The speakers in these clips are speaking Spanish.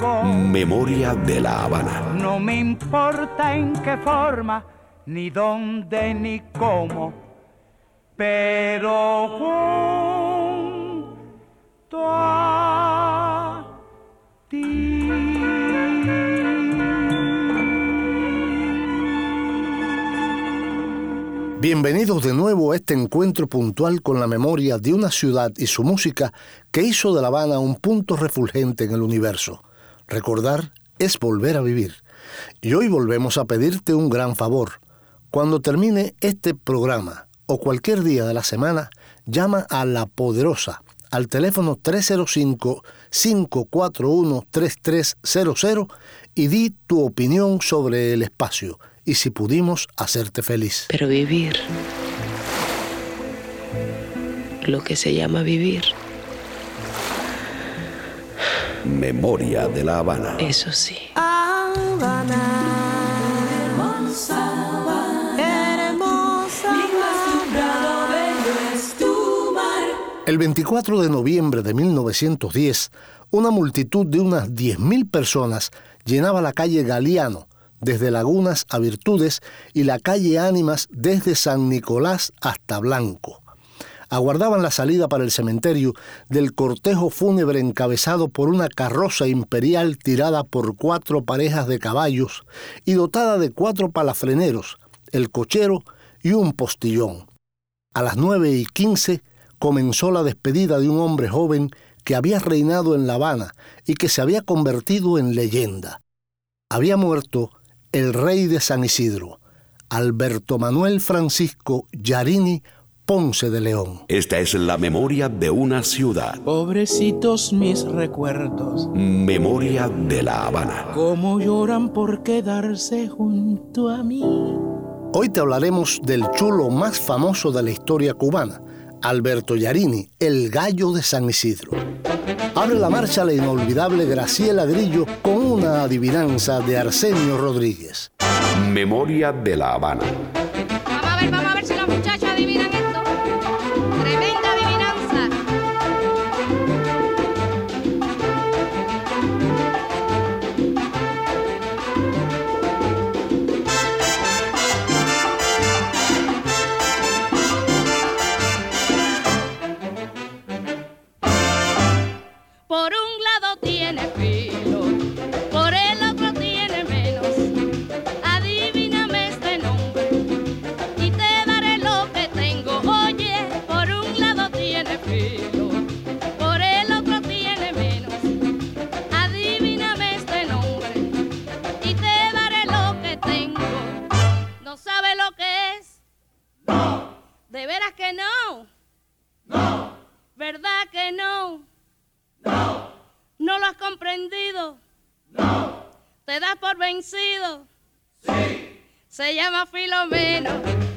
Memoria de la Habana. No me importa en qué forma, ni dónde, ni cómo, pero junto a Bienvenidos de nuevo a este encuentro puntual con la memoria de una ciudad y su música que hizo de La Habana un punto refulgente en el universo. Recordar es volver a vivir. Y hoy volvemos a pedirte un gran favor. Cuando termine este programa o cualquier día de la semana, llama a La Poderosa al teléfono 305-541-3300 y di tu opinión sobre el espacio y si pudimos hacerte feliz. Pero vivir, lo que se llama vivir, Memoria de la Habana. eso sí. El 24 de noviembre de 1910, una multitud de unas 10.000 personas llenaba la calle Galiano, desde Lagunas a Virtudes, y la calle Ánimas desde San Nicolás hasta Blanco. Aguardaban la salida para el cementerio del cortejo fúnebre encabezado por una carroza imperial tirada por cuatro parejas de caballos y dotada de cuatro palafreneros, el cochero y un postillón. A las nueve y quince comenzó la despedida de un hombre joven que había reinado en La Habana y que se había convertido en leyenda. Había muerto el rey de San Isidro, Alberto Manuel Francisco Yarini Ponce de León. Esta es la memoria de una ciudad. Pobrecitos mis recuerdos, Memoria de la Habana. cómo lloran por quedarse junto a mí. Hoy te hablaremos del chulo más famoso de la historia cubana, Alberto Yarini, el gallo de San Isidro. Abre la marcha la inolvidable Graciela Grillo con una adivinanza de Arsenio Rodríguez. Memoria de la Habana. Se llama Filomeno.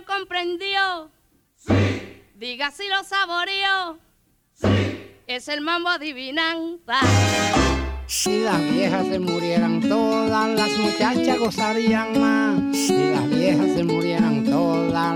Lo comprendió. Sí. Diga si lo saboreó. Sí. Es el mambo adivinanza. Si las viejas se murieran todas, las muchachas gozarían más. Si las viejas se murieran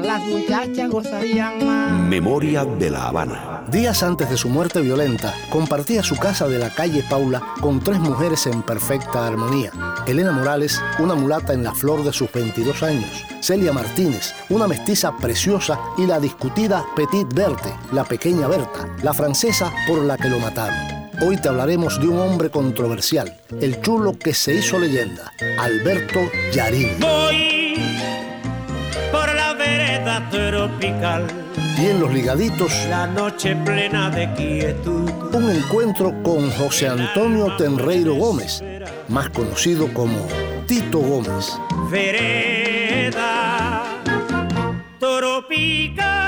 las muchachas gozarían más. Memoria de la Habana. Días antes de su muerte violenta, compartía su casa de la calle Paula con tres mujeres en perfecta armonía. Elena Morales, una mulata en la flor de sus 22 años. Celia Martínez, una mestiza preciosa y la discutida Petit Berthe, la pequeña Berta, la francesa por la que lo mataron. Hoy te hablaremos de un hombre controversial, el chulo que se hizo leyenda, Alberto Yarín. Voy tropical. Y en los ligaditos, la noche plena de quietud. Un encuentro con José Antonio Tenreiro Gómez, más conocido como Tito Gómez. Vereda tropical.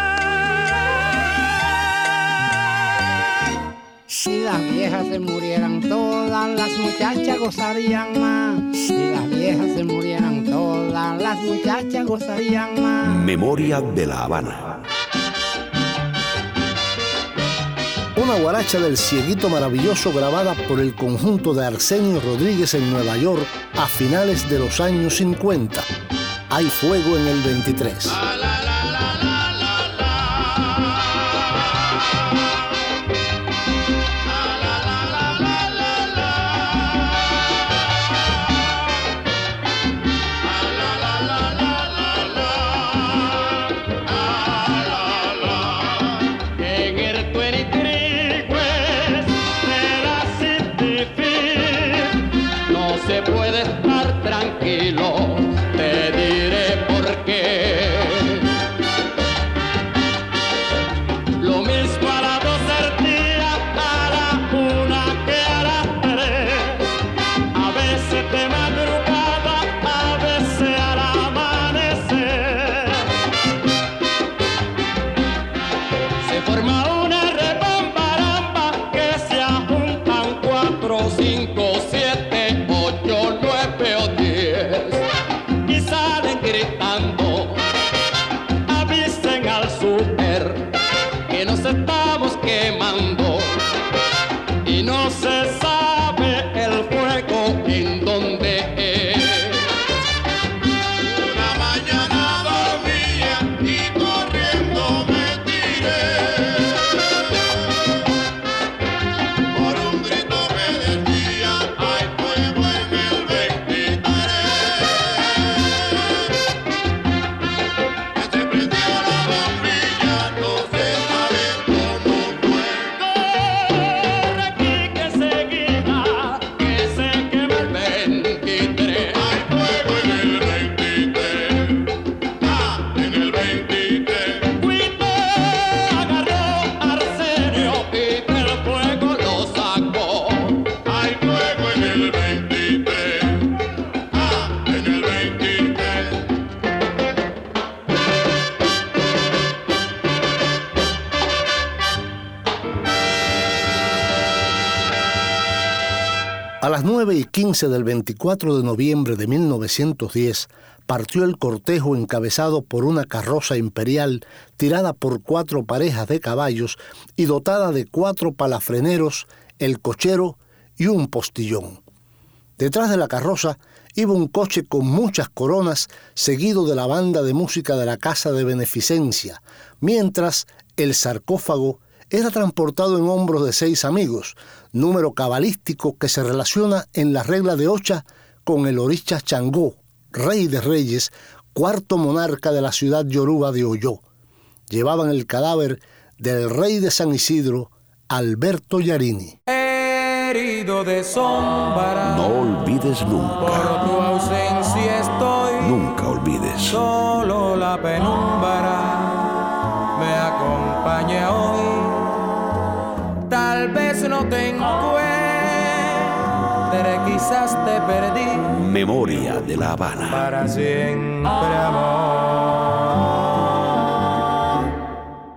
Si las viejas se murieran todas, las muchachas gozarían más. Si las viejas se murieran todas, las muchachas gozarían más. Memoria de la Habana. Una guaracha del cieguito maravilloso grabada por el conjunto de Arsenio Rodríguez en Nueva York a finales de los años 50. Hay fuego en el 23. 15 del 24 de noviembre de 1910 partió el cortejo encabezado por una carroza imperial tirada por cuatro parejas de caballos y dotada de cuatro palafreneros, el cochero y un postillón. Detrás de la carroza iba un coche con muchas coronas seguido de la banda de música de la Casa de Beneficencia, mientras el sarcófago era transportado en hombros de seis amigos, número cabalístico que se relaciona en la regla de Ocha con el Oricha Changó, rey de reyes, cuarto monarca de la ciudad yoruba de Oyo. Llevaban el cadáver del rey de San Isidro, Alberto Yarini. Herido de sombra. No olvides nunca. Por tu ausencia estoy. Nunca olvides. Solo la penumbra quizás te perdí. Memoria de la Habana. Para siempre amor.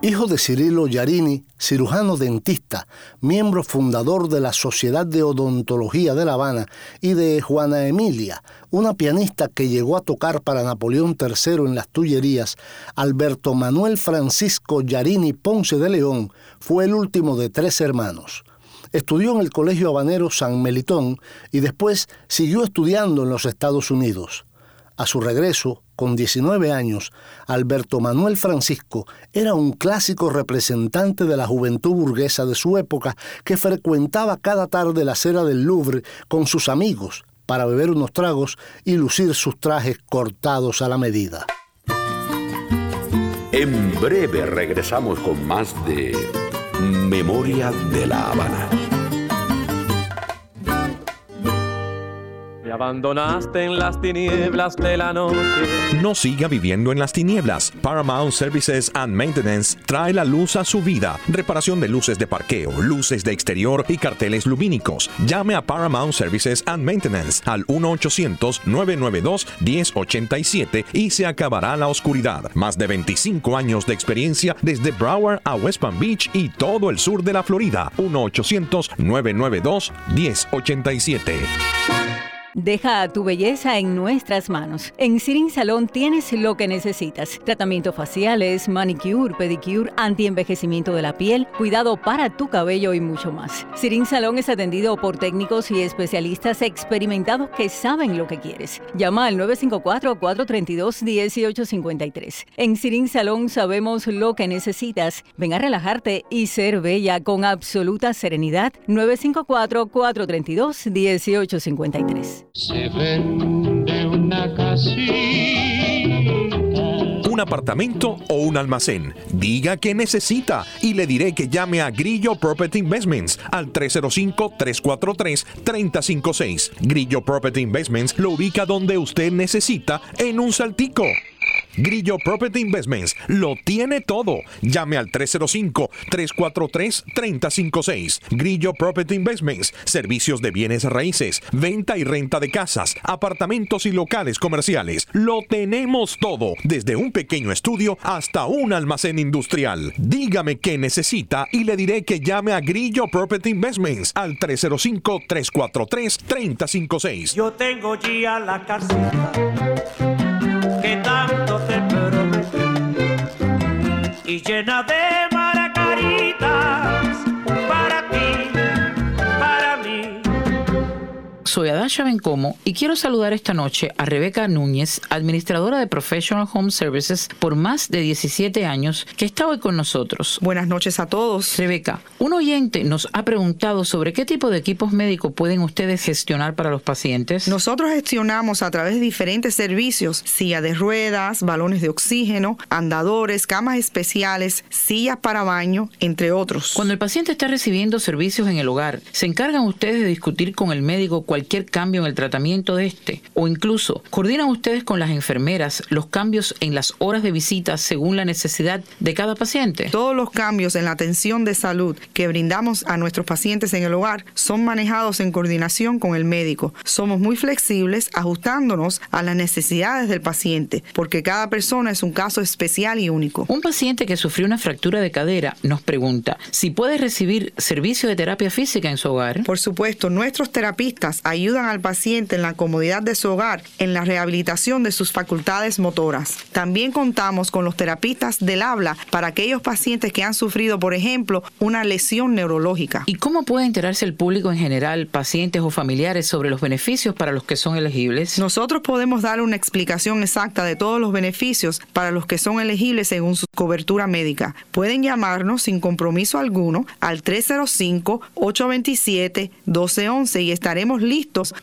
Hijo hijo de Cirilo Yarini, cirujano dentista, miembro fundador de la Sociedad de Odontología de La Habana, y de Juana Emilia, una pianista que llegó a tocar para Napoleón III en las Tullerías, Alberto Manuel Francisco Yarini Ponce de León fue el último de tres hermanos. Estudió en el Colegio Habanero San Melitón y después siguió estudiando en los Estados Unidos. A su regreso, con 19 años, Alberto Manuel Francisco era un clásico representante de la juventud burguesa de su época que frecuentaba cada tarde la acera del Louvre con sus amigos para beber unos tragos y lucir sus trajes cortados a la medida. En breve regresamos con más de Memoria de la Habana. Abandonaste en las tinieblas de la noche. No siga viviendo en las tinieblas. Paramount Services and Maintenance trae la luz a su vida. Reparación de luces de parqueo, luces de exterior y carteles lumínicos. Llame a Paramount Services and Maintenance al 1-800-992-1087 y se acabará la oscuridad. Más de 25 años de experiencia desde Broward a West Palm Beach y todo el sur de la Florida. 1-800-992-1087. Deja tu belleza en nuestras manos. En Sirin Salón tienes lo que necesitas. Tratamientos faciales, manicure, pedicure, antienvejecimiento de la piel, cuidado para tu cabello y mucho más. Sirin Salón es atendido por técnicos y especialistas experimentados que saben lo que quieres. Llama al 954-432-1853. En Sirin Salón sabemos lo que necesitas. Ven a relajarte y ser bella con absoluta serenidad. 954-432-1853. Se vende una casita. un apartamento o un almacén. Diga que necesita y le diré que llame a Grillo Property Investments al 305-343-3056. Grillo Property Investments lo ubica donde usted necesita en un saltico. Grillo Property Investments lo tiene todo. Llame al 305-343-3056. Grillo Property Investments, servicios de bienes raíces, venta y renta de casas, apartamentos y locales comerciales. Lo tenemos todo, desde un pequeño estudio hasta un almacén industrial. Dígame qué necesita y le diré que llame a Grillo Property Investments al 305-343-3056. Yo tengo ya la casita que tanto te prometí y llena de Soy Adasha Bencomo y quiero saludar esta noche a Rebeca Núñez, administradora de Professional Home Services por más de 17 años, que está hoy con nosotros. Buenas noches a todos. Rebeca, un oyente nos ha preguntado sobre qué tipo de equipos médicos pueden ustedes gestionar para los pacientes. Nosotros gestionamos a través de diferentes servicios, silla de ruedas, balones de oxígeno, andadores, camas especiales, sillas para baño, entre otros. Cuando el paciente está recibiendo servicios en el hogar, ¿se encargan ustedes de discutir con el médico cualquier cambio en el tratamiento de este? O incluso, ¿coordinan ustedes con las enfermeras los cambios en las horas de visita según la necesidad de cada paciente? Todos los cambios en la atención de salud que brindamos a nuestros pacientes en el hogar son manejados en coordinación con el médico. Somos muy flexibles ajustándonos a las necesidades del paciente, porque cada persona es un caso especial y único. Un paciente que sufrió una fractura de cadera nos pregunta si puede recibir servicio de terapia física en su hogar. Por supuesto, nuestros terapistas ayudan al paciente en la comodidad de su hogar, en la rehabilitación de sus facultades motoras. También contamos con los terapistas del habla para aquellos pacientes que han sufrido, por ejemplo, una lesión neurológica. ¿Y cómo puede enterarse el público en general, pacientes o familiares, sobre los beneficios para los que son elegibles? Nosotros podemos dar una explicación exacta de todos los beneficios para los que son elegibles según su cobertura médica. Pueden llamarnos sin compromiso alguno al 305-827-1211 y estaremos listos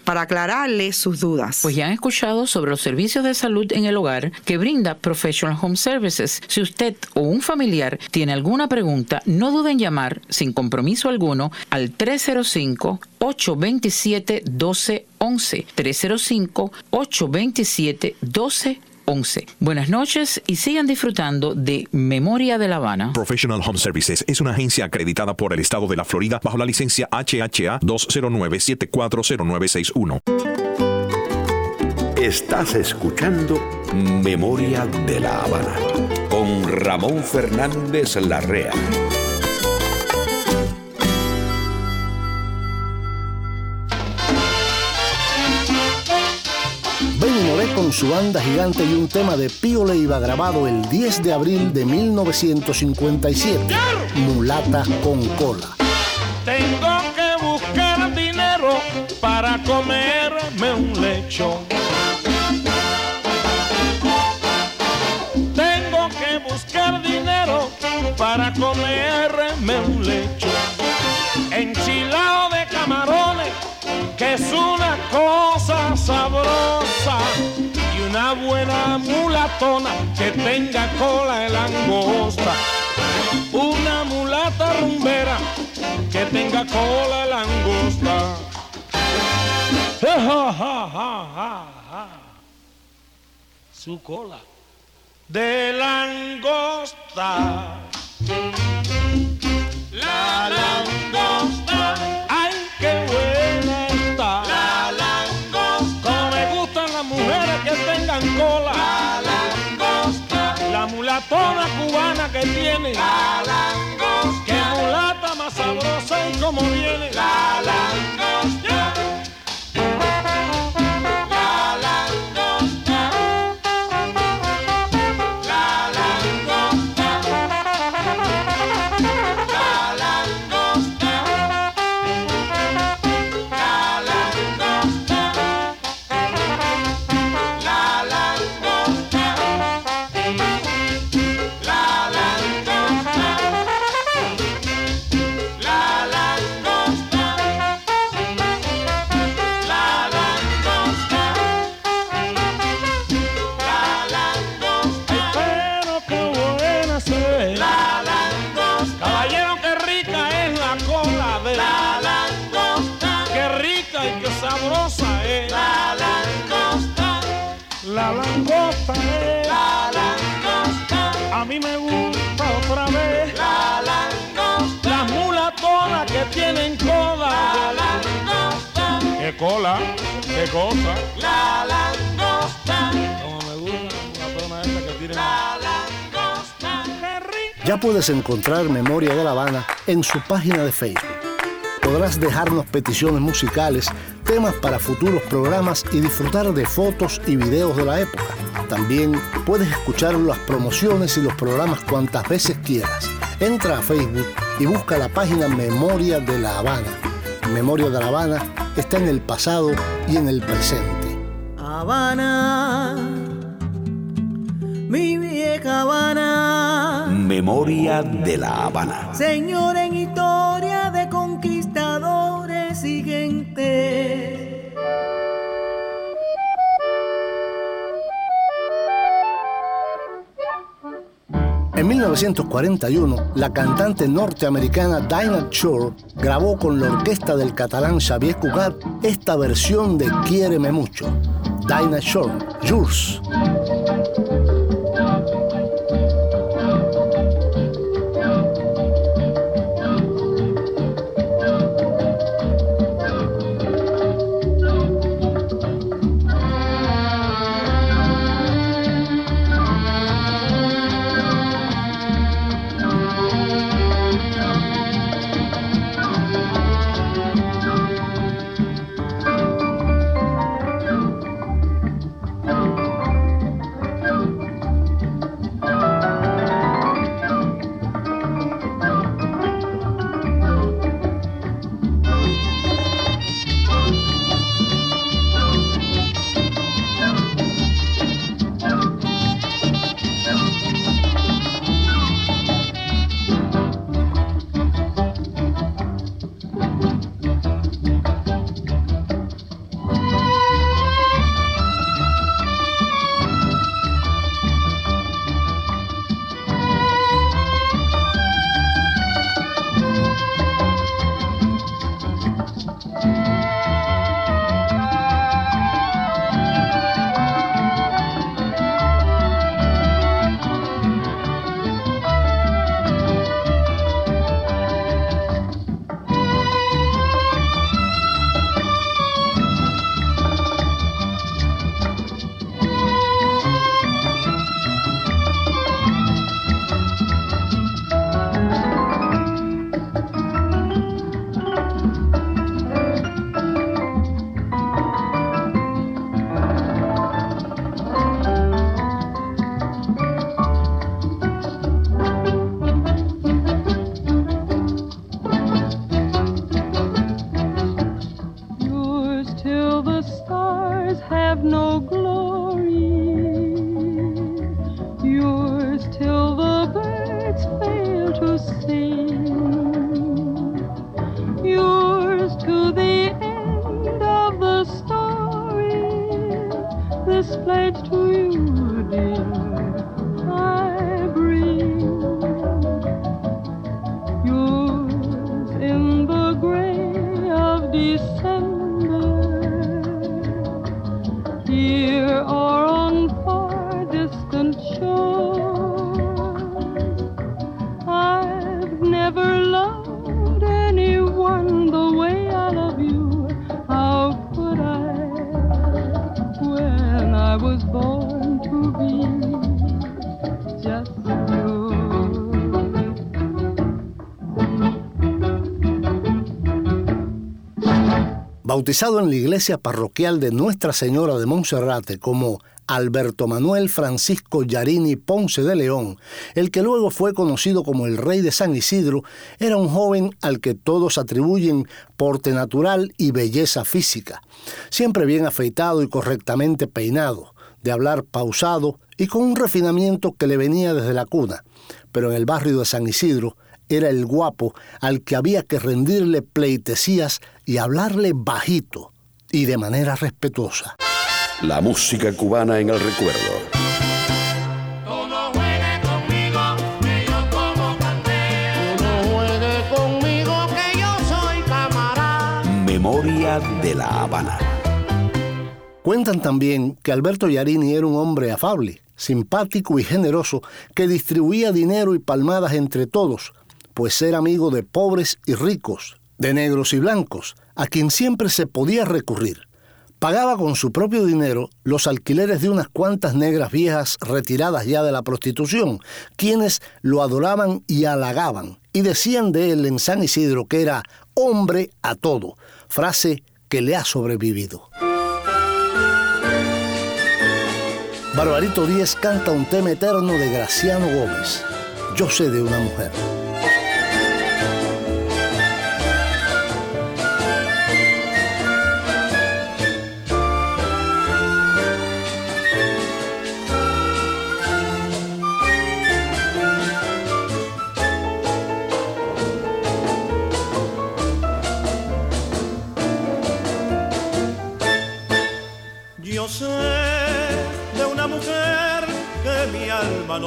para aclararles sus dudas. Pues ya han escuchado sobre los servicios de salud en el hogar que brinda Professional Home Services. Si usted o un familiar tiene alguna pregunta, no duden en llamar sin compromiso alguno al 305 827 1211 305 827 1211 Buenas noches y sigan disfrutando de Memoria de La Habana. Professional Home Services es una agencia acreditada por el estado de la Florida bajo la licencia HHA 209-740961. Estás escuchando Memoria de la Habana con Ramón Fernández Larrea. Con su banda gigante y un tema de Pío Leiva grabado el 10 de abril de 1957, Mulata con cola. Tengo que buscar dinero para comerme un lecho. Buena mulatona que tenga cola de langosta. Una mulata rumbera que tenga cola de langosta. Su cola de langosta. La langosta, que tiene. La mulata más sabrosa y como viene. La. Mí me gusta otra vez. La langosta. Las mulatonas que tienen cola. La langosta. ¿Qué cola? ¿Qué cosa? La langosta. Como me gusta la mulatona esa que tiene. La langosta. Ya puedes encontrar Memoria de La Habana en su página de Facebook. Podrás dejarnos peticiones musicales, temas para futuros programas y disfrutar de fotos y videos de la época. También puedes escuchar las promociones y los programas cuantas veces quieras. Entra a Facebook y busca la página Memoria de La Habana. Memoria de La Habana está en el pasado y en el presente. Habana, mi vieja Habana, Memoria de la Habana. señor en historia de En 1941, la cantante norteamericana Dinah Shore grabó con la orquesta del catalán Xavier Cugat esta versión de Quiéreme mucho. Dinah Shore, Yours. Bautizado en la iglesia parroquial de Nuestra Señora de Monserrate como Alberto Manuel Francisco Yarini Ponce de León, el que luego fue conocido como el Rey de San Isidro, era un joven al que todos atribuyen porte natural y belleza física, siempre bien afeitado y correctamente peinado, de hablar pausado y con un refinamiento que le venía desde la cuna, pero en el barrio de San Isidro era el guapo al que había que rendirle pleitesías y hablarle bajito y de manera respetuosa. La música cubana en el recuerdo. No juegue conmigo que yo soy camarada. Memoria de la Habana. Cuentan también que Alberto Yarini era un hombre afable, simpático y generoso que distribuía dinero y palmadas entre todos, pues era amigo de pobres y ricos, de negros y blancos, a quien siempre se podía recurrir. Pagaba con su propio dinero los alquileres de unas cuantas negras viejas retiradas ya de la prostitución, quienes lo adoraban y halagaban, y decían de él en San Isidro que era hombre a todo, frase que le ha sobrevivido. Barbarito Díez canta un tema eterno de Graciano Gómez, Yo sé de una mujer. Y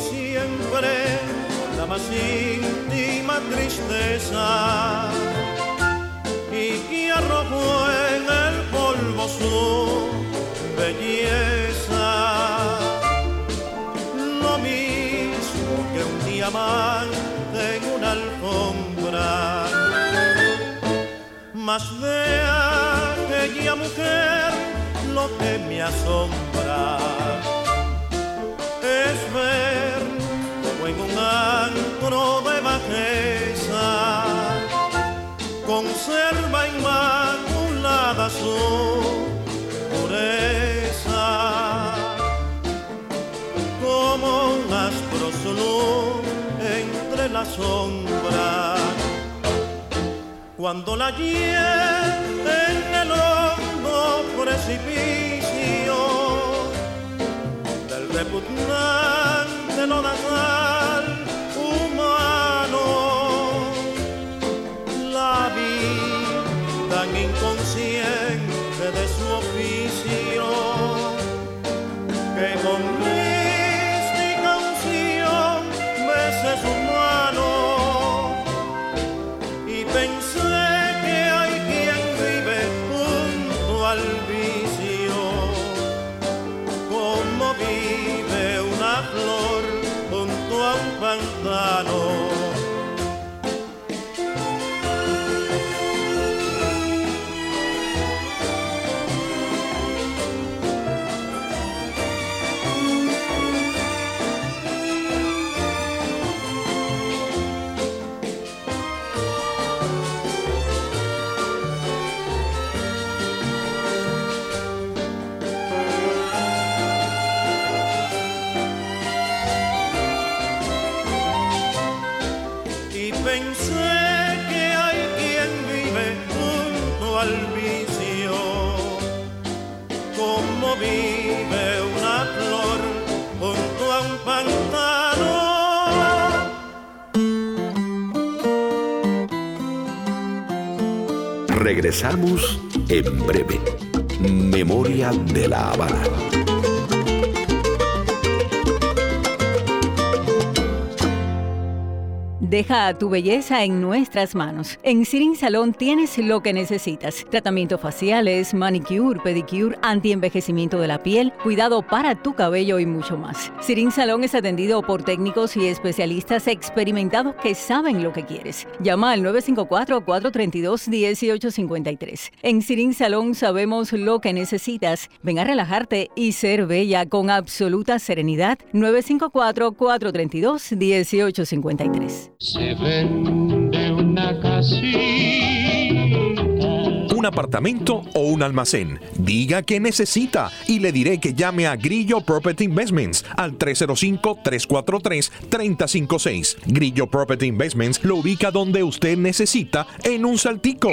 siempre la más íntima tristeza. Y que arrojó en el polvo su belleza. Lo mismo que un diamante en una alfombra. Más de aquella mujer que me asombra. Es ver como en un antro de bajeza conserva inmaculada su pureza. Como un astro entre las sombras cuando la lleve en el hondo precipicio del repugnante lodazal humano, la vi tan inconsciente de su Regresamos en breve. Memoria de la Habana. Deja tu belleza en nuestras manos. En Sirin Salón tienes lo que necesitas. Tratamientos faciales, manicure, pedicure, antienvejecimiento de la piel, cuidado para tu cabello y mucho más. Sirin Salón es atendido por técnicos y especialistas experimentados que saben lo que quieres. Llama al 954-432-1853. En Sirin Salón sabemos lo que necesitas. Ven a relajarte y ser bella con absoluta serenidad. 954-432-1853. Se vende una casita. un apartamento o un almacén. Diga que necesita y le diré que llame a Grillo Property Investments al 305-343-3056. Grillo Property Investments lo ubica donde usted necesita en un saltico.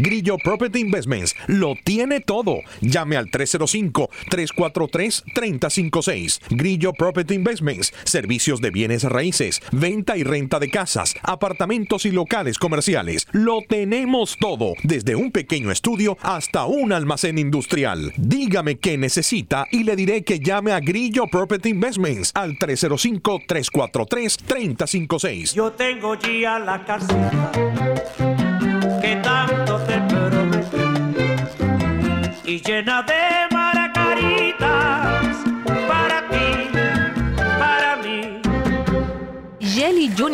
Grillo Property Investments lo tiene todo. Llame al 305-343-3056. Grillo Property Investments, servicios de bienes raíces, venta y renta de casas, apartamentos y locales comerciales. Lo tenemos todo, desde un pequeño estudio hasta un almacén industrial. Dígame qué necesita y le diré que llame a Grillo Property Investments al 305-343-3056. Yo tengo ya la casita y llena de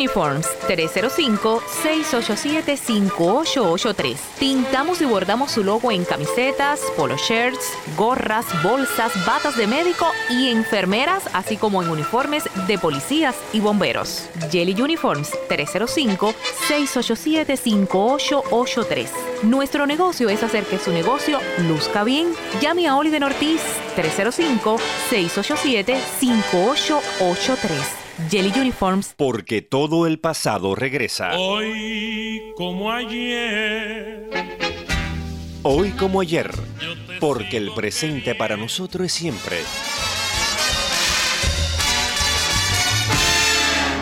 Uniforms 305-687-5883. Pintamos y bordamos su logo en camisetas, polo shirts, gorras, bolsas, batas de médico y enfermeras, así como en uniformes de policías y bomberos. Jelly Uniforms 305-687-5883. Nuestro negocio es hacer que su negocio luzca bien. Llame a Oliver Ortiz 305-687-5883. Jelly Uniforms. Porque todo el pasado regresa. Hoy como ayer. Hoy como ayer. Porque el presente para nosotros es siempre.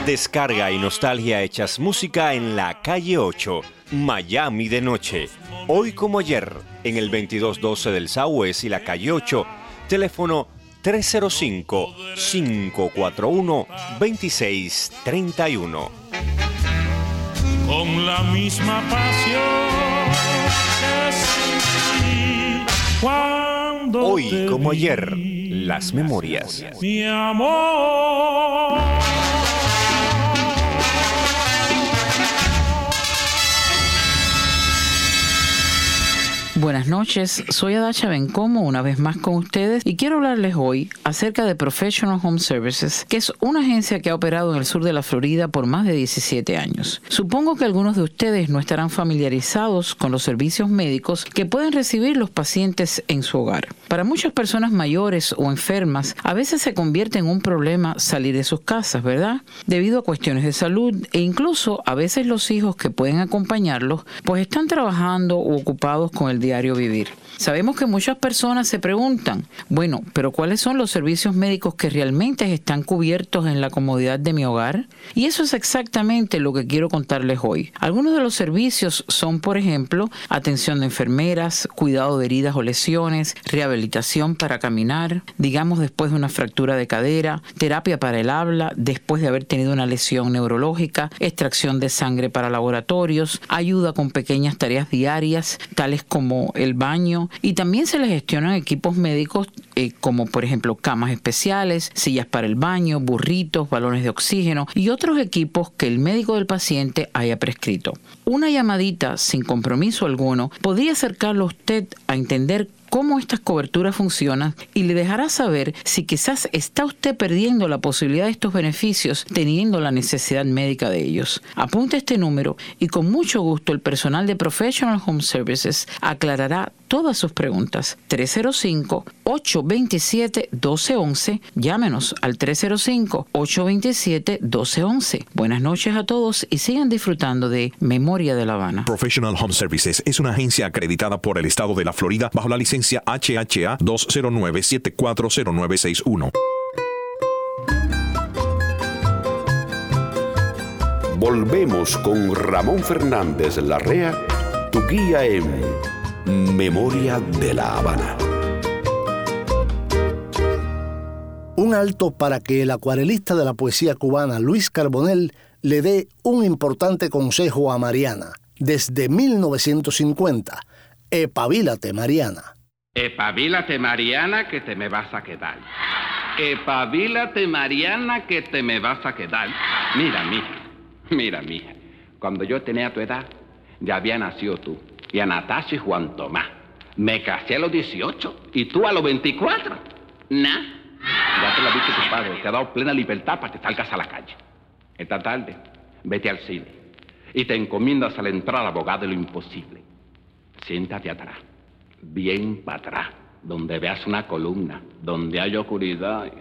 Descarga y nostalgia hechas música en la calle 8, Miami de noche. Hoy como ayer, en el 2212 del Southwest y la calle 8, teléfono 305-541-2631. Con la misma pasión cuando Hoy como ayer, las memorias. Mi amor. Buenas noches, soy Adacha Bencomo una vez más con ustedes y quiero hablarles hoy acerca de Professional Home Services, que es una agencia que ha operado en el sur de la Florida por más de 17 años. Supongo que algunos de ustedes no estarán familiarizados con los servicios médicos que pueden recibir los pacientes en su hogar. Para muchas personas mayores o enfermas, a veces se convierte en un problema salir de sus casas, ¿verdad? Debido a cuestiones de salud e incluso a veces los hijos que pueden acompañarlos, pues están trabajando o ocupados con el diario vivir. Sabemos que muchas personas se preguntan, bueno, pero ¿cuáles son los servicios médicos que realmente están cubiertos en la comodidad de mi hogar? Y eso es exactamente lo que quiero contarles hoy. Algunos de los servicios son, por ejemplo, atención de enfermeras, cuidado de heridas o lesiones, rehabilitación para caminar, digamos después de una fractura de cadera, terapia para el habla después de haber tenido una lesión neurológica, extracción de sangre para laboratorios, ayuda con pequeñas tareas diarias, tales como el baño, y también se les gestionan equipos médicos eh, como por ejemplo camas especiales, sillas para el baño, burritos, balones de oxígeno y otros equipos que el médico del paciente haya prescrito. Una llamadita sin compromiso alguno podría acercarlo a usted a entender cómo estas coberturas funcionan y le dejará saber si quizás está usted perdiendo la posibilidad de estos beneficios teniendo la necesidad médica de ellos. Apunte este número y con mucho gusto el personal de Professional Home Services aclarará todas sus preguntas. 305-827-1211. Llámenos al 305-827-1211. Buenas noches a todos y sigan disfrutando de Memoria de La Habana. Professional Home Services es una agencia acreditada por el estado de la Florida bajo la licencia HHA 209-740961. Volvemos con Ramón Fernández Larrea tu guía en Memoria de la Habana. Un alto para que el acuarelista de la poesía cubana Luis Carbonell le dé un importante consejo a Mariana desde 1950. Epavílate, Mariana. Epavílate, Mariana, que te me vas a quedar. Epavílate, Mariana, que te me vas a quedar. Mira, mija, mira, mija. Cuando yo tenía tu edad, ya había nacido tú, y Anastasio y Juan Tomás. Me casé a los 18 y tú a los 24. Nah. Ya te lo ha dicho tu padre, te ha dado plena libertad para que salgas a la calle. Esta tarde, vete al cine y te encomiendas a la entrada abogado de lo imposible. Siéntate atrás, bien para atrás, donde veas una columna, donde hay oscuridad.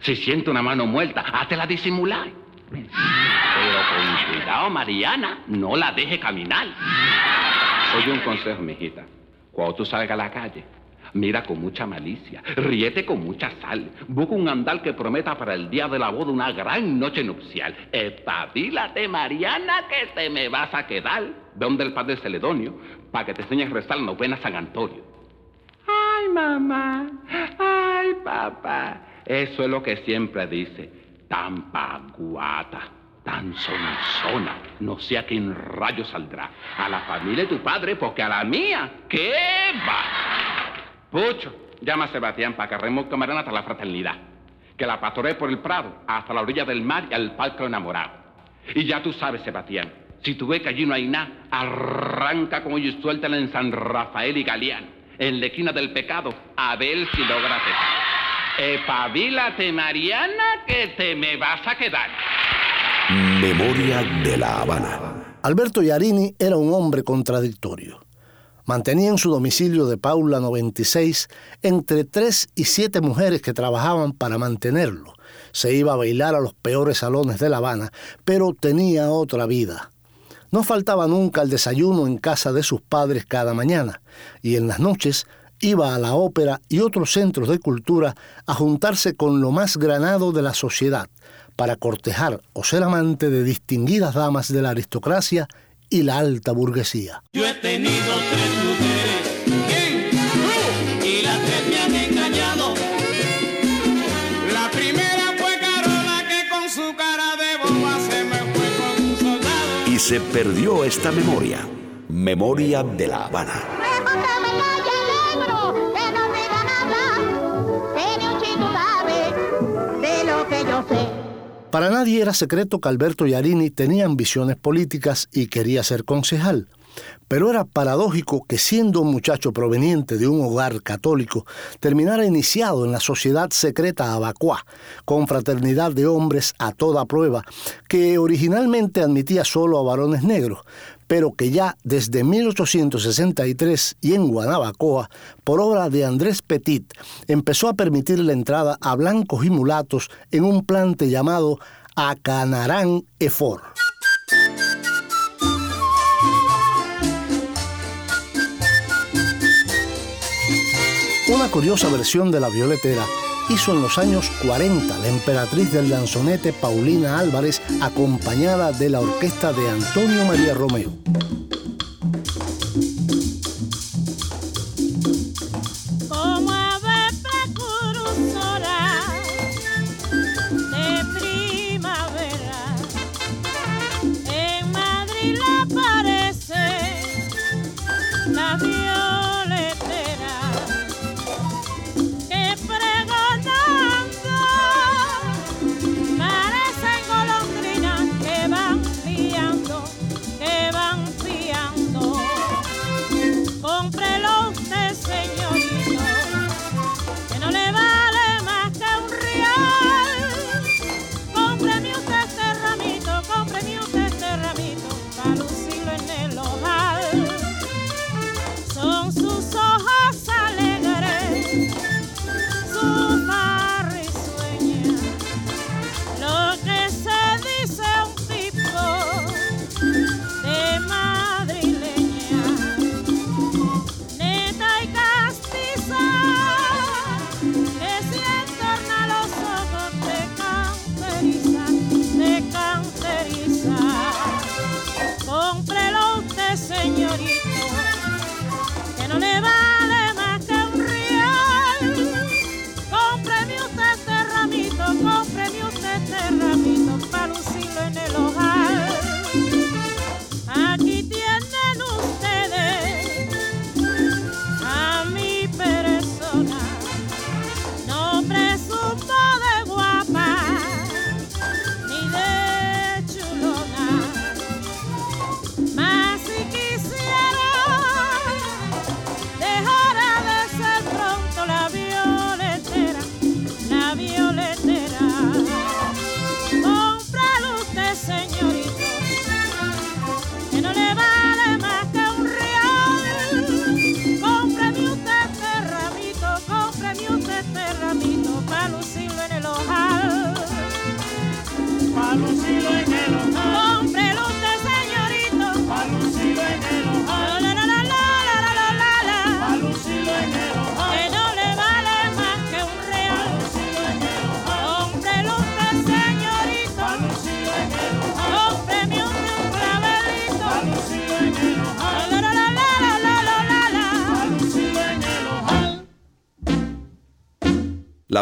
Si siente una mano muerta, háztela disimular. Pero con cuidado, Mariana, no la deje caminar. Oye un consejo, mijita. Cuando tú salgas a la calle, mira con mucha malicia, ríete con mucha sal, busca un andal que prometa para el día de la boda una gran noche nupcial. Espabilate, Mariana, que te me vas a quedar. Ve donde el padre Celedonio, para que te enseñe a rezar la novena San Antonio. Ay, mamá, ay, papá. Eso es lo que siempre dice. Tan paguata, tan sonzona. No sé a quién rayo saldrá. A la familia de tu padre, porque a la mía, ¿qué va? Pucho, llama a Sebastián para que remo camarón hasta la fraternidad. Que la pastoree por el prado, hasta la orilla del mar y al palco enamorado. Y ya tú sabes, Sebastián, si tú ves que allí no hay nada, arranca con ellos y suéltala en San Rafael y Galeano, en la esquina del pecado, a ver si logra. Epavílate, Mariana, que te me vas a quedar. Memoria de la Habana. Alberto Yarini era un hombre contradictorio. Mantenía en su domicilio de Paula 96 entre tres y siete mujeres que trabajaban para mantenerlo. Se iba a bailar a los peores salones de La Habana, pero tenía otra vida. No faltaba nunca el desayuno en casa de sus padres cada mañana, y en las noches iba a la ópera y otros centros de cultura a juntarse con lo más granado de la sociedad para cortejar o ser amante de distinguidas damas de la aristocracia y la alta burguesía. Yo he tenido tres mujeres. ¿Quién? Tú. Y las tres me han engañado. La primera fue Carola que con su cara de boba se me fue con un soldado. Y se perdió esta memoria. Memoria de la Habana. Para nadie era secreto que Alberto Yarini tenía ambiciones políticas y quería ser concejal. Pero era paradójico que siendo un muchacho proveniente de un hogar católico, terminara iniciado en la sociedad secreta Abacuá, con fraternidad de hombres a toda prueba, que originalmente admitía solo a varones negros, pero que ya desde 1863 y en Guanabacoa, por obra de Andrés Petit, empezó a permitir la entrada a blancos y mulatos en un plante llamado Acanarán Efor. Una curiosa versión de la violetera hizo en los años 40 la emperatriz del danzonete Paulina Álvarez acompañada de la orquesta de Antonio María Romeo.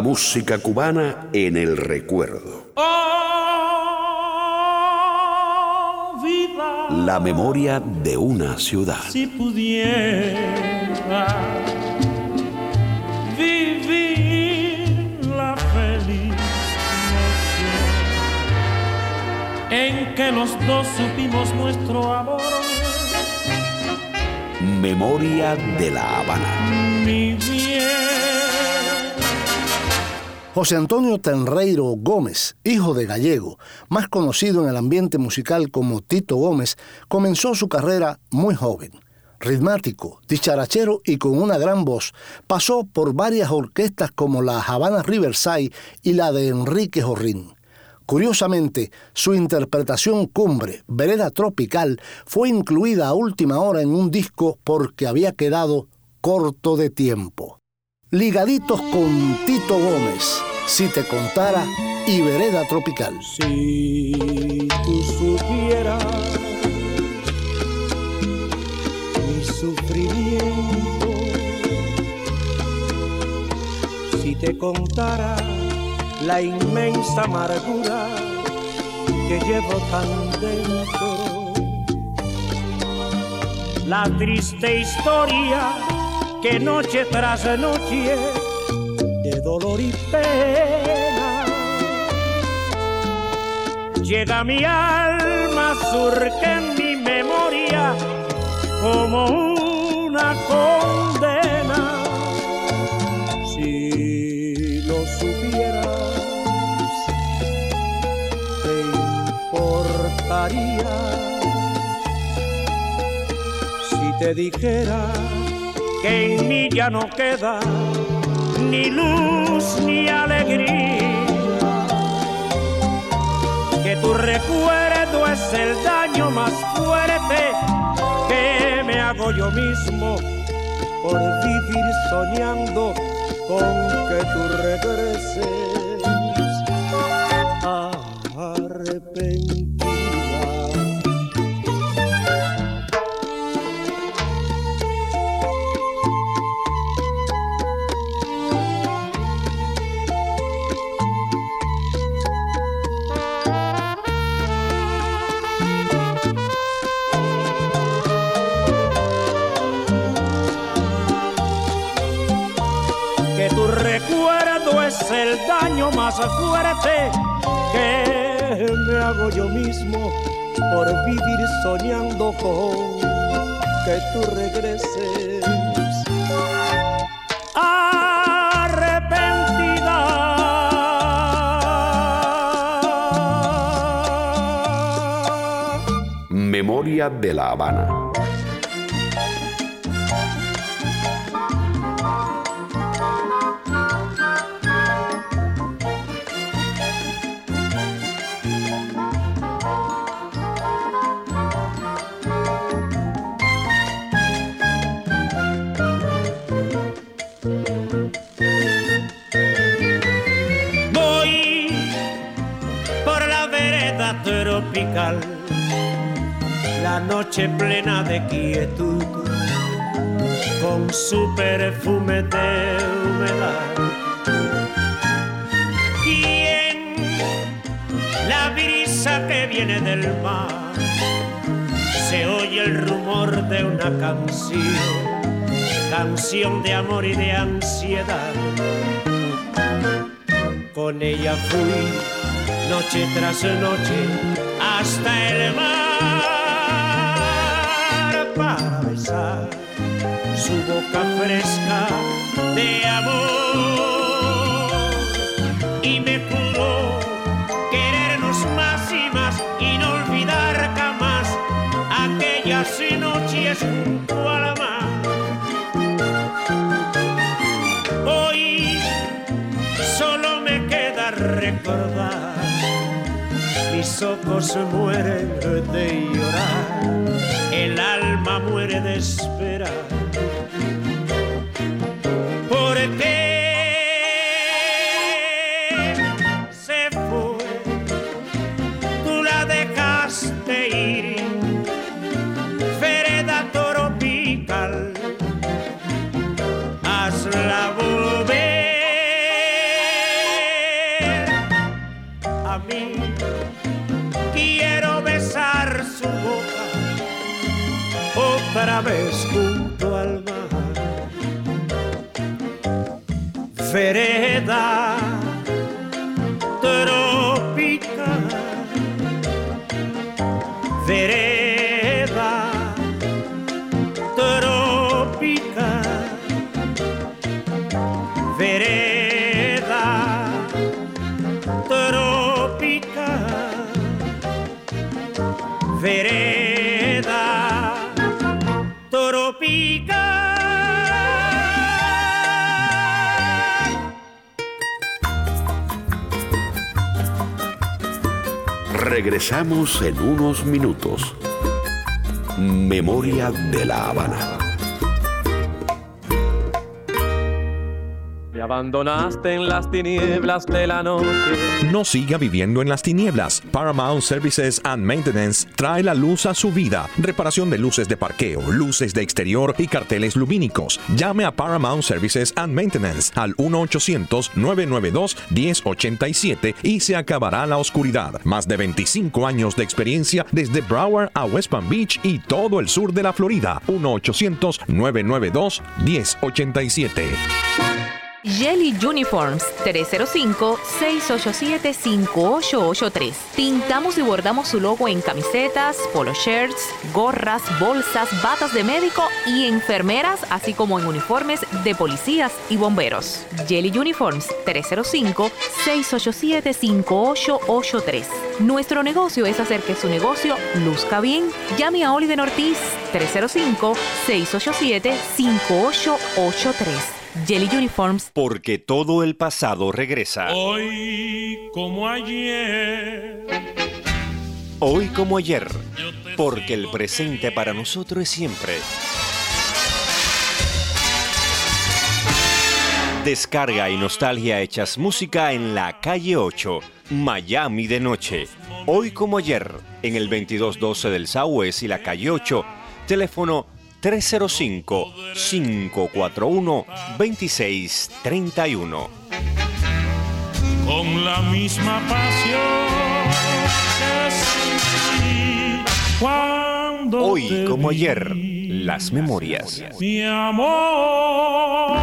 La música cubana en el recuerdo. Oh, vida. La memoria de una ciudad. Si pudiera vivir la feliz noche en que los dos supimos nuestro amor, Memoria de la Habana. mi bien. José Antonio Tenreiro Gómez, hijo de gallego, más conocido en el ambiente musical como Tito Gómez, comenzó su carrera muy joven. Ritmático, dicharachero y con una gran voz, pasó por varias orquestas como la Habana Riverside y la de Enrique Jorrín. Curiosamente, su interpretación cumbre, Vereda Tropical, fue incluida a última hora en un disco porque había quedado corto de tiempo. Ligaditos con Tito Gómez, Si te contara y Vereda Tropical. Si tú supieras mi sufrimiento, si te contara la inmensa amargura que llevo tan dentro, la triste historia que noche tras noche de dolor y pena llega mi alma, surge en mi memoria como una condena. Si lo supieras, te importaría si te dijera que en mí ya no queda ni luz ni alegría. Que tu recuerdo es el daño más fuerte que me hago yo mismo por vivir soñando con que tú regreses arrepentida. Más fuerte que me hago yo mismo por vivir soñando con que tú regreses. Arrepentida. Memoria de la Habana. Su perfume de humedad. ¿Quién? La brisa que viene del mar, se oye el rumor de una canción, canción de amor y de ansiedad con ella fui noche tras noche hasta el mar para besar boca fresca de amor y me juró querernos más y más y no olvidar jamás aquellas noches junto a la mar hoy solo me queda recordar. Mis ojos mueren de llorar, el alma muere de esperar. Porque Vereda Regresamos en unos minutos. Memoria de la Habana. Abandonaste en las tinieblas de la noche. No siga viviendo en las tinieblas. Paramount Services and Maintenance trae la luz a su vida. Reparación de luces de parqueo, luces de exterior y carteles lumínicos. Llame a Paramount Services and Maintenance al 1-800-992-1087 y se acabará la oscuridad. Más de 25 años de experiencia desde Broward a West Palm Beach y todo el sur de la Florida. 1-800-992-1087. Jelly Uniforms 305-687-5883. Pintamos y bordamos su logo en camisetas, polo shirts, gorras, bolsas, batas de médico y enfermeras, así como en uniformes de policías y bomberos. Jelly Uniforms 305-687-5883. Nuestro negocio es hacer que su negocio luzca bien. Llame a Oliver Ortiz 305-687-5883. Jelly Uniforms. Porque todo el pasado regresa. Hoy como ayer. Hoy como ayer. Porque el presente para nosotros es siempre. Descarga y nostalgia hechas música en la calle 8, Miami de noche. Hoy como ayer, en el 2212 del Southwest y la calle 8, teléfono 305-541-2631. con la misma pasión cuando Hoy como ayer, las memorias. mi amor.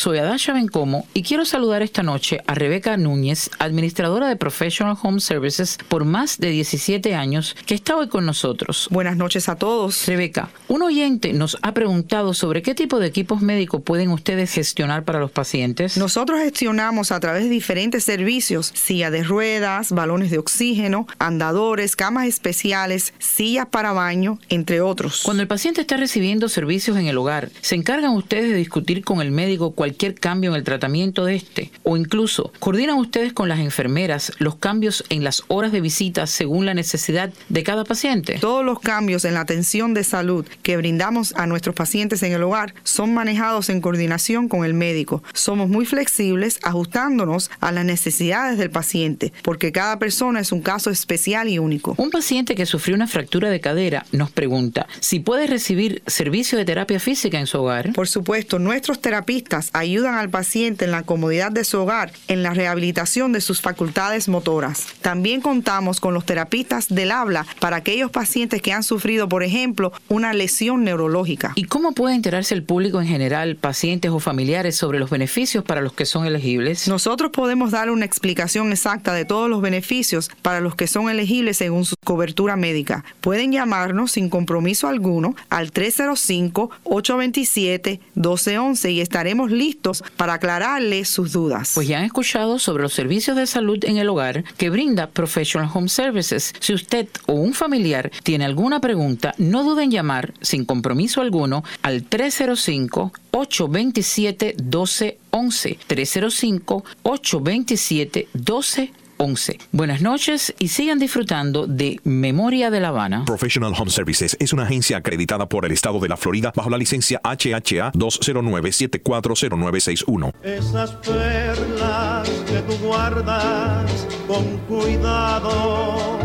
Soy Adasha Bencomo y quiero saludar esta noche a Rebeca Núñez, administradora de Professional Home Services por más de 17 años, que está hoy con nosotros. Buenas noches a todos. Rebeca, un oyente nos ha preguntado sobre qué tipo de equipos médicos pueden ustedes gestionar para los pacientes. Nosotros gestionamos a través de diferentes servicios, silla de ruedas, balones de oxígeno, andadores, camas especiales, sillas para baño, entre otros. Cuando el paciente está recibiendo servicios en el hogar, ¿se encargan ustedes de discutir con el médico cualquier cambio en el tratamiento de este? O incluso, ¿coordinan ustedes con las enfermeras los cambios en las horas de visita según la necesidad de cada paciente? Todos los cambios en la atención de salud que brindamos a nuestros pacientes en el hogar son manejados en coordinación con el médico. Somos muy flexibles ajustándonos a las necesidades del paciente, porque cada persona es un caso especial y único. Un paciente que sufrió una fractura de cadera nos pregunta si puede recibir servicio de terapia física en su hogar. Por supuesto, nuestros terapistas ayudan al paciente en la comodidad de su hogar, en la rehabilitación de sus facultades motoras. También contamos con los terapistas del habla para aquellos pacientes que han sufrido, por ejemplo, una lesión neurológica. ¿Y cómo puede enterarse el público en general, pacientes o familiares, sobre los beneficios para los que son elegibles? Nosotros podemos dar una explicación exacta de todos los beneficios para los que son elegibles según su cobertura médica. Pueden llamarnos sin compromiso alguno al 305-827-1211 y estaremos listos para aclararle sus dudas. Pues ya han escuchado sobre los servicios de salud en el hogar que brinda Professional Home Services. Si usted o un familiar tiene alguna pregunta, no duden en llamar sin compromiso alguno al 305 827 1211 305 827 1211 11. Buenas noches y sigan disfrutando de Memoria de La Habana. Professional Home Services es una agencia acreditada por el estado de la Florida bajo la licencia HHA 209-740961. Esas perlas que tú guardas con cuidado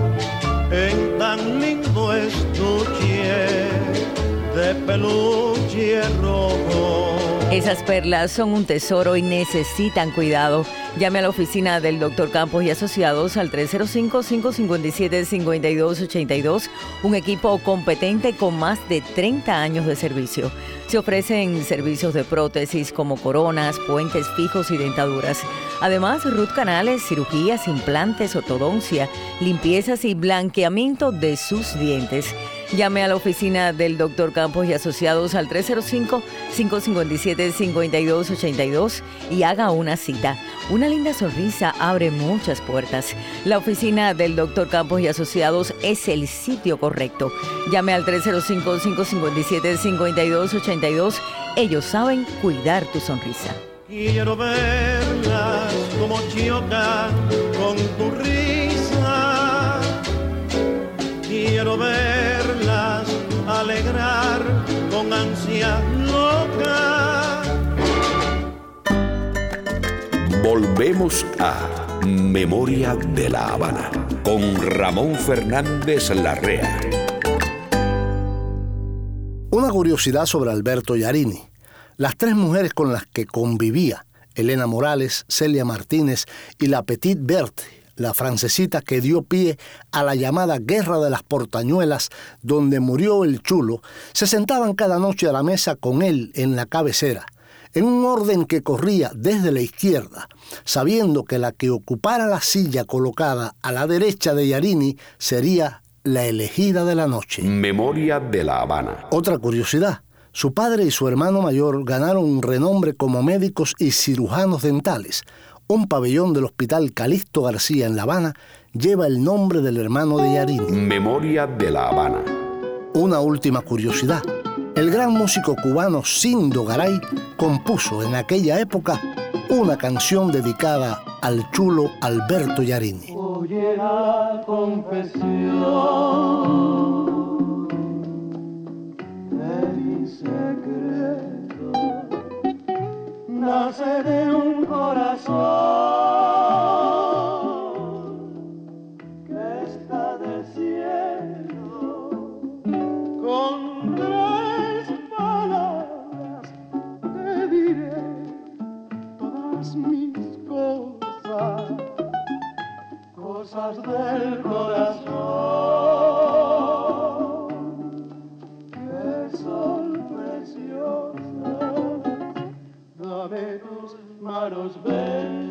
en tan lindo estuche de peluche rojo. Esas perlas son un tesoro y necesitan cuidado. Llame a la oficina del Dr. Campos y Asociados al 305-557-5282, un equipo competente con más de 30 años de servicio. Se ofrecen servicios de prótesis como coronas, puentes fijos y dentaduras. Además, root canales, cirugías, implantes, ortodoncia, limpiezas y blanqueamiento de sus dientes. Llame a la oficina del Dr. Campos y Asociados al 305-557-5282 y haga una cita. Una linda sonrisa abre muchas puertas. La oficina del Dr. Campos y Asociados es el sitio correcto. Llame al 305-557-5282. Ellos saben cuidar tu sonrisa. Quiero verlas como con con ansia loca. Volvemos a Memoria de la Habana con Ramón Fernández Larrea. Una curiosidad sobre Alberto Yarini. Las tres mujeres con las que convivía, Elena Morales, Celia Martínez y la Petite Berthe, la francesita que dio pie a la llamada Guerra de las Portañuelas, donde murió el chulo, se sentaban cada noche a la mesa con él en la cabecera, en un orden que corría desde la izquierda, sabiendo que la que ocupara la silla colocada a la derecha de Yarini sería la elegida de la noche. Memoria de la Habana. Otra curiosidad. Su padre y su hermano mayor ganaron un renombre como médicos y cirujanos dentales. Un pabellón del Hospital Calixto García en La Habana lleva el nombre del hermano de Yarini. Memoria de la Habana. Una última curiosidad. El gran músico cubano Sindo Garay compuso en aquella época una canción dedicada al chulo Alberto Yarini. Oye la confesión de mi secreto, nace de un corazón que está desierto con tres palabras te diré todas mis cosas cosas del corazón manos, ven.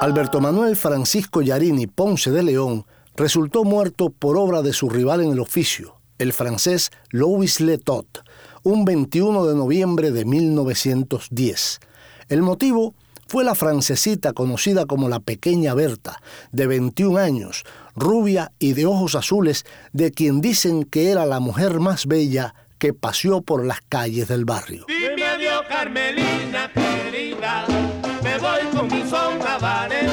Alberto Manuel Francisco Yarini Ponce de León resultó muerto por obra de su rival en el oficio, el francés Louis Letot, un 21 de noviembre de 1910. El motivo fue la francesita conocida como la pequeña Berta, de 21 años, rubia y de ojos azules, de quien dicen que era la mujer más bella que paseó por las calles del barrio. Dime Carmelina querida, me voy con mi son habanero.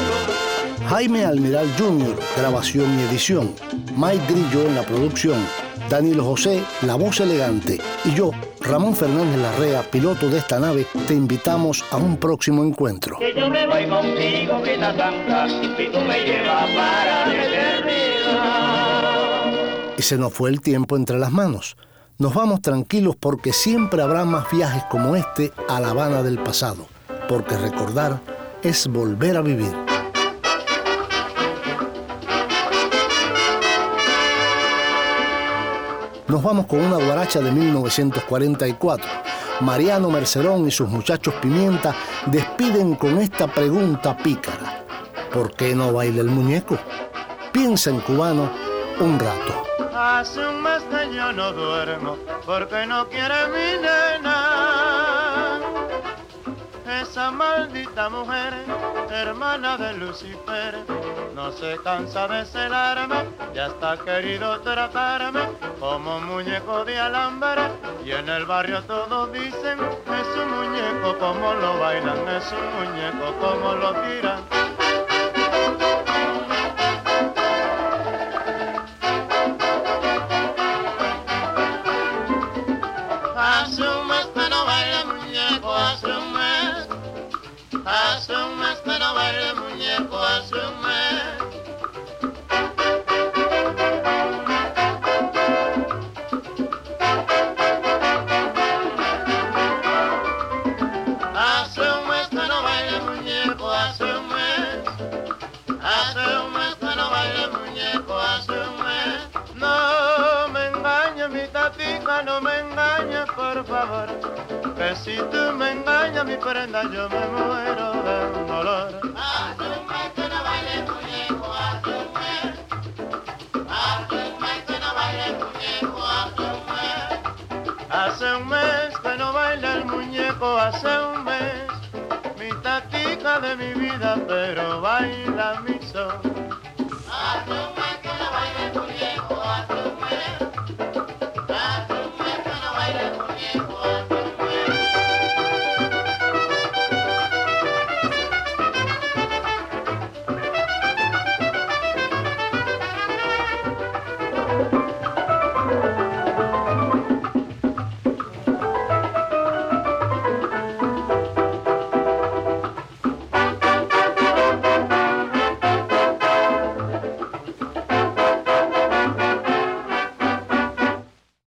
Jaime Almiral Jr., grabación y edición. Mike Grillo en la producción. Danilo José, la voz elegante. Y yo, Ramón Fernández Larrea, piloto de esta nave, te invitamos a un próximo encuentro. Que yo me voy contigo, que la santa, y tú me llevas para la eternidad. Y se nos fue el tiempo entre las manos. Nos vamos tranquilos porque siempre habrá más viajes como este a La Habana del pasado, porque recordar es volver a vivir. Nos vamos con una guaracha de 1944. Mariano Mercerón y sus muchachos Pimienta despiden con esta pregunta pícara. ¿Por qué no baila el muñeco? Piensa en cubano un rato. Hace un mes que yo no duermo porque no quiere mi nena. Esa maldita mujer, hermana de Lucifer, no se cansa de celarme y hasta ha querido tratarme como muñeco de alambre. Y en el barrio todos dicen, es un muñeco como lo bailan, es un muñeco como lo tiran. Si tú me engañas mi prenda, yo me muero de un dolor. Hazme que no baile muñeco, hazme. Hazme que no baile muñeco, hazme. Hace un mes que no baila el muñeco, hace un mes. Mi tatica de mi vida, pero baila mi un mes que no baila el muñeco, hace un mes.